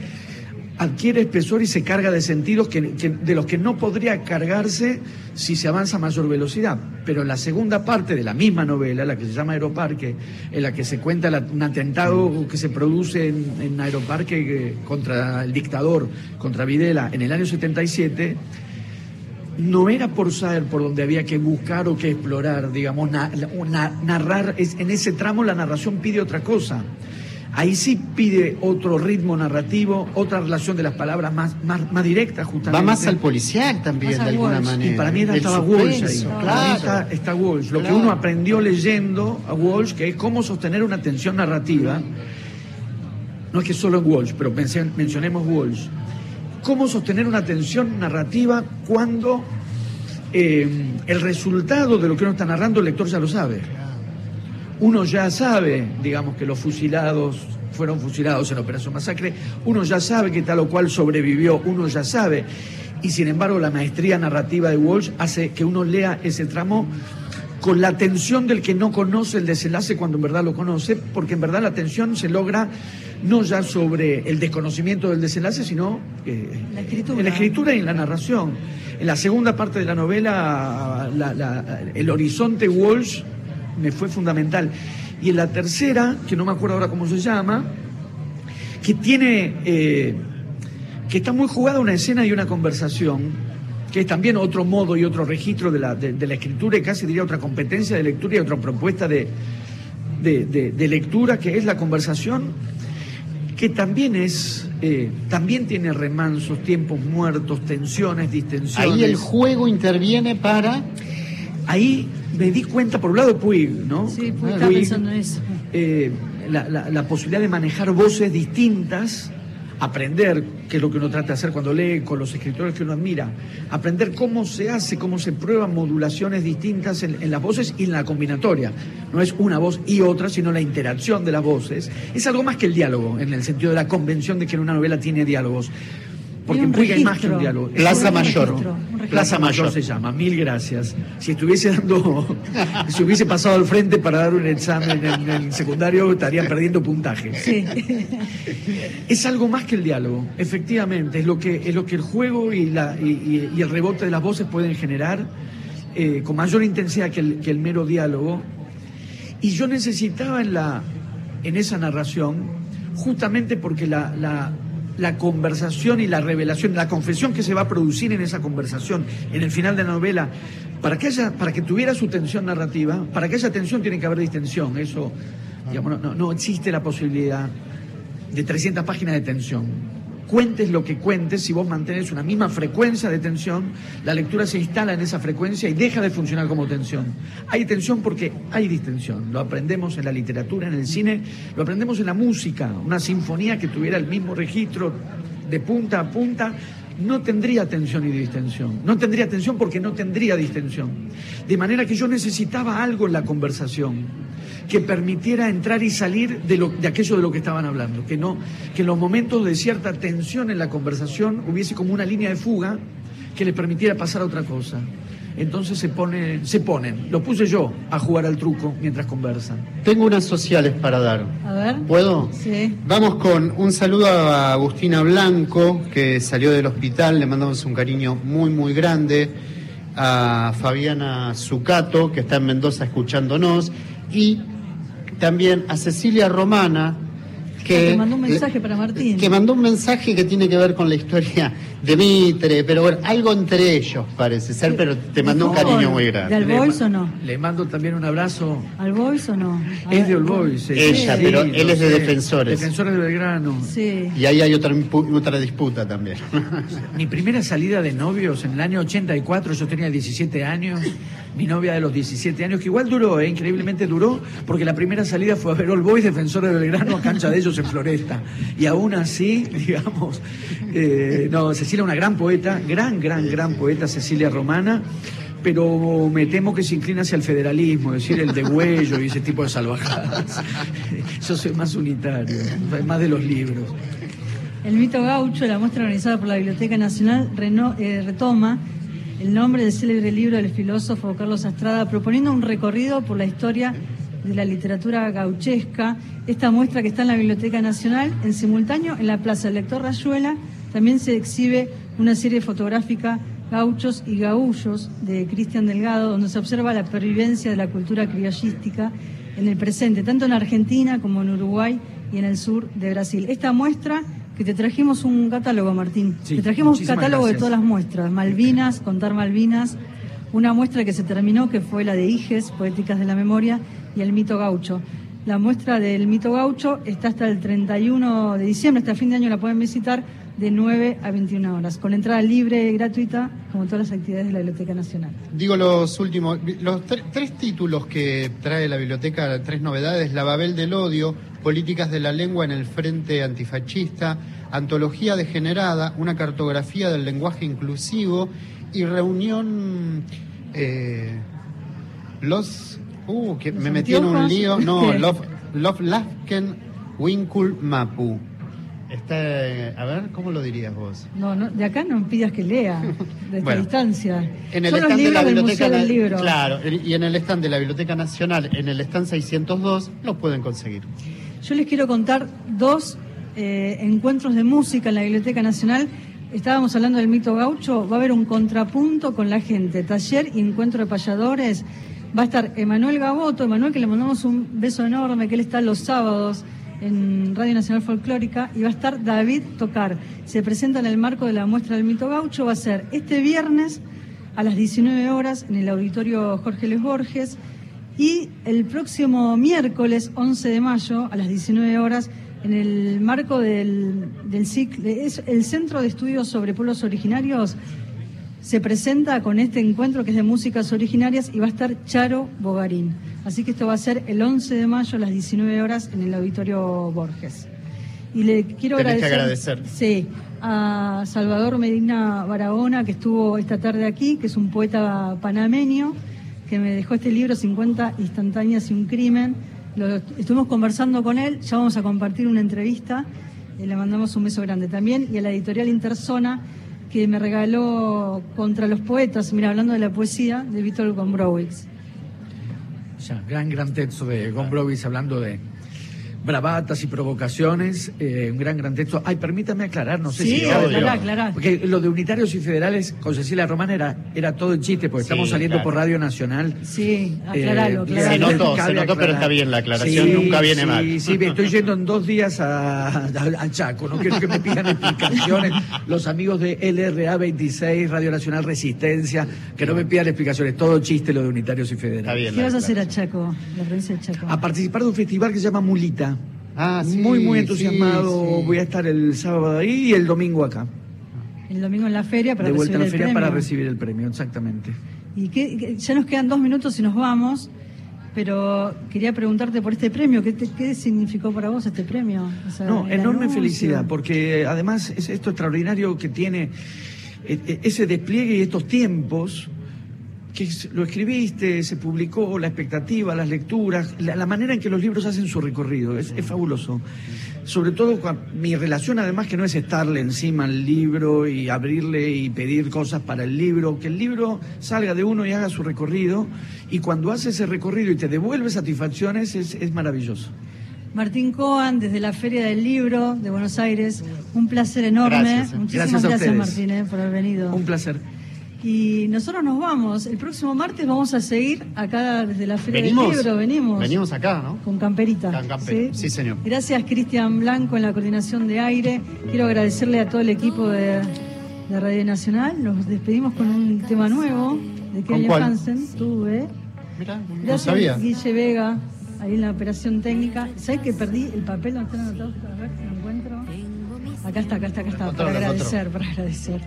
adquiere espesor y se carga de sentidos que, de los que no podría cargarse si se avanza a mayor velocidad. Pero en la segunda parte de la misma novela, la que se llama Aeroparque, en la que se cuenta un atentado que se produce en, Aeroparque eh, contra el dictador, contra Videla, en el año 77, no era por saber por donde había que buscar o que explorar, digamos, na- na- narrar, en ese tramo la narración pide otra cosa. Ahí sí pide otro ritmo narrativo, otra relación de las palabras más, más, más directa, justamente. Va más al policial también, Más de alguna Walsh. manera. Y para mí era- El estaba Walsh ahí. suspenso, Para mí Claro. está, está Walsh. Lo que uno aprendió leyendo a Walsh, que es cómo sostener una tensión narrativa. No es que solo en Walsh, pero menci- mencionemos Walsh. Cómo sostener una tensión narrativa cuando eh, el resultado de lo que uno está narrando el lector ya lo sabe. Uno ya sabe, digamos, que los fusilados fueron fusilados en la Operación Masacre, uno ya sabe que tal o cual sobrevivió, uno ya sabe. Y sin embargo, la maestría narrativa de Walsh hace que uno lea ese tramo con la atención del que no conoce el desenlace cuando en verdad lo conoce, porque en verdad la atención se logra no ya sobre el desconocimiento del desenlace, sino eh, La escritura. en la escritura y en la narración. En la segunda parte de la novela, la- la- el horizonte Walsh me fue fundamental. Y en la tercera, que no me acuerdo ahora cómo se llama, que tiene, eh, que está muy jugada una escena y una conversación, que es también otro modo y otro registro de la, de, la escritura y casi diría otra competencia de lectura y otra propuesta de, de- de- de lectura, que es la conversación, que también es, eh, también tiene remansos, tiempos muertos, tensiones, distensiones. Ahí el juego interviene para. Ahí me di cuenta, por un lado, Puig, ¿no? Sí, pues Ah, Puig, pensando en eso. eh, la, la- la posibilidad de manejar voces distintas, aprender, que es lo que uno trata de hacer cuando lee con los escritores que uno admira, aprender cómo se hace, cómo se prueban modulaciones distintas en, en las voces y en la combinatoria. No es una voz y otra, sino la interacción de las voces. Es algo más que el diálogo, en el sentido de la convención de que en una novela tiene diálogos. Porque un implica más que un registro. diálogo. Plaza Un Mayor. registro, registro. Plaza Mayor se llama, mil gracias. Si estuviese dando, si hubiese pasado al frente para dar un examen en el secundario, estarían perdiendo puntaje. Sí. Es algo más que el diálogo, efectivamente, es lo que, es lo que el juego y, la, y, y- y el rebote de las voces pueden generar eh, con mayor intensidad que el, que el mero diálogo. Y yo necesitaba en, la, en esa narración, justamente porque la, la- la conversación y la revelación, la confesión que se va a producir en esa conversación, en el final de la novela, para que, haya, para que tuviera su tensión narrativa, para que haya tensión tiene que haber distensión. Eso, digamos, no- no, existe la posibilidad de 300 páginas de tensión. Cuentes lo que cuentes, si vos mantenés una misma frecuencia de tensión, la lectura se instala en esa frecuencia y deja de funcionar como tensión. Hay tensión porque hay distensión. Lo aprendemos en la literatura, en el cine, lo aprendemos en la música. Una sinfonía que tuviera el mismo registro de punta a punta no tendría tensión y distensión. No tendría tensión porque no tendría distensión. De manera que yo necesitaba algo en la conversación que permitiera entrar y salir de, de aquello de lo que estaban hablando, que no, que en los momentos de cierta tensión en la conversación hubiese como una línea de fuga que les permitiera pasar a otra cosa. Entonces se pone, se ponen, lo puse yo a jugar al truco mientras conversan. Tengo unas sociales para dar. A ver. ¿Puedo? Sí. Vamos con un saludo a Agustina Blanco, que salió del hospital, le mandamos un cariño muy, muy grande. A Fabiana Zucato, que está en Mendoza escuchándonos. Y también a Cecilia Romana, que... Mandó un mensaje para Martín. Que mandó un mensaje que tiene que ver con la historia de Mitre, pero bueno, algo entre ellos parece ser, pero te mandó un ¿De cariño muy ¿De grande. Boys ma- o no? Le mando también un abrazo. ¿Al Boys o no? A Es de All Boys. Ella, pero él es de Defensores. Defensores de Belgrano. Sí. Y ahí hay otra, otra disputa también. Mi primera salida de novios en el año 84, yo tenía 17 años, mi novia de los 17 años, que igual duró, eh, increíblemente duró, porque la primera salida fue a ver All Boys, defensores de Belgrano, a cancha de ellos en Floresta. Y aún así, digamos, eh, no, Cecilia una gran poeta, gran, gran, gran poeta, Cecilia Romana, pero me temo que se inclina hacia el federalismo, es decir, el degüello y ese tipo de salvajadas. Yo soy más unitario, más de los libros. El mito gaucho, la muestra organizada por la Biblioteca Nacional, eh, retoma el nombre del célebre libro del filósofo Carlos Astrada, proponiendo un recorrido por la historia de la literatura gauchesca. Esta muestra que está en la Biblioteca Nacional, en simultáneo en la Plaza del Lector Rayuela, también se exhibe una serie fotográfica Gauchos y Gaullos de Cristian Delgado, donde se observa la pervivencia de la cultura criollística en el presente, tanto en Argentina como en Uruguay y en el sur de Brasil. Esta muestra que te trajimos un catálogo, Martín. Sí, te trajimos un catálogo de todas las muestras. Malvinas, contar Malvinas, una muestra que se terminó, que fue la de Iges, Poéticas de la Memoria, y el mito gaucho. La muestra del mito gaucho está hasta el 31 de diciembre, hasta fin de año la pueden visitar de 9 a 21 horas, con entrada libre y gratuita, como todas las actividades de la Biblioteca Nacional. Digo los últimos, los tre- tres títulos que trae la biblioteca, tres novedades, La Babel del Odio, Políticas de la Lengua en el Frente Antifascista, Antología Degenerada, una cartografía del lenguaje inclusivo y reunión... eh, los... Uh, que ¿Los me metí en un lío. No. Love, Love Lafken Winkul Mapu. Está, a ver, ¿cómo lo dirías vos? No, no, de acá no pidas que lea, de esta Bueno, distancia. En el Son los stand de libros la del Biblioteca del Libro. Claro, y en el stand de la Biblioteca Nacional, en el stand 602, los pueden conseguir. Yo les quiero contar dos eh, encuentros de música en la Biblioteca Nacional. Estábamos hablando del mito gaucho, va a haber un contrapunto con la gente, taller y encuentro de payadores. Va a estar Emanuel Gaboto, Emanuel que le mandamos un beso enorme, que él está los sábados en Radio Nacional Folclórica, y va a estar David Tocar. Se presenta en el marco de la muestra del mito gaucho, va a ser este viernes a las 19 horas en el auditorio Jorge Luis Borges y el próximo miércoles 11 de mayo a las 19 horas en el marco del, del ciclo, es el Centro de Estudios sobre Pueblos Originarios se presenta con este encuentro que es de músicas originarias y va a estar Charo Bogarín. Así que esto va a ser el 11 de mayo a las 19 horas en el auditorio Borges. Y le quiero Tenés que agradecer, agradecer. Sí, a Salvador Medina Barahona, que estuvo esta tarde aquí, que es un poeta panameño, que me dejó este libro 50 instantáneas y un crimen. Lo, estuvimos conversando con él, ya vamos a compartir una entrevista Y le mandamos un beso grande también. Y a la editorial Interzona, que me regaló Contra los Poetas, mira, hablando de la poesía, de Víctor Gombrowicz. Ya, gran, gran texto de Gombrowicz hablando de bravatas y provocaciones, eh, un gran, gran texto. Ay, permítame aclarar, no sé Sí, si... pero- aclará. Porque lo de unitarios y federales con Cecilia Román era, era todo en chiste, porque Sí, estamos saliendo claro. por Radio Nacional. Sí, Eh, aclaralo, Se aclaralo. notó, se notó, pero aclarar. está bien, la aclaración nunca viene sí, mal. Sí, me estoy yendo en dos días a, a- a Chaco, no quiero que me pidan explicaciones. Los amigos de LRA 26, Radio Nacional Resistencia, que no me pidan explicaciones, todo chiste lo de unitarios y federales. Está bien. ¿Qué vas a hacer a. Chaco, la provincia de Chaco? A participar de un festival que se llama Mulita. Ah, sí, muy, muy entusiasmado. sí. Voy a estar el sábado ahí y el domingo acá. El domingo en la feria para de vuelta a la recibir el feria para recibir el premio, exactamente. Y qué- qué- ya nos quedan dos minutos y nos vamos, pero quería preguntarte por este premio. ¿Qué, te- qué significó para vos este premio? O sea, No, enorme anuncio. felicidad, porque además es esto extraordinario que tiene eh, eh, ese despliegue y estos tiempos, que lo escribiste, se publicó, la expectativa, las lecturas, la, la manera en que los libros hacen su recorrido, es, es fabuloso. Sobre todo mi relación además que no es estarle encima al libro y abrirle y pedir cosas para el libro, que el libro salga de uno y haga su recorrido, y cuando hace ese recorrido y te devuelve satisfacciones es, es maravilloso. Martín Coan, desde la Feria del Libro de Buenos Aires, un placer enorme. Gracias, eh. Muchísimas Gracias a gracias, ustedes. Martín, eh, por haber venido. Un placer. Y nosotros nos vamos. El próximo martes vamos a seguir acá desde la Feria ¿Venimos? del Libro. Venimos. Venimos acá, ¿no? Con camperita. Con campera, sí, señor. Gracias, Cristian Blanco, en la coordinación de aire. Quiero agradecerle a todo el equipo de, de Radio Nacional. Nos despedimos con un tema nuevo de ¿Con Kelly? Hansen. Tuve. Mira, no Gracias, sabía. Guille Vega, ahí en la operación técnica. ¿Sabes que perdí el papel donde están anotados? A ver. Acá está, acá está, acá está, para agradecer, para agradecer.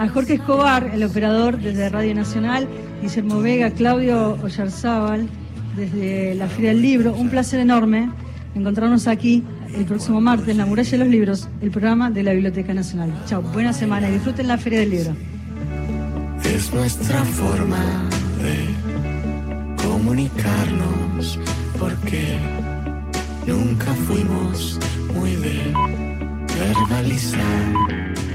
A Jorge Escobar, el operador desde Radio Nacional, Guillermo Vega, Claudio Ollarzábal, desde la Feria del Libro. Un placer enorme encontrarnos aquí el próximo martes en La Muralla de los Libros, el programa de la Biblioteca Nacional. Chao, buena semana y disfruten la Feria del Libro. es nuestra forma de comunicarnos porque nunca fuimos muy de verbalizar porque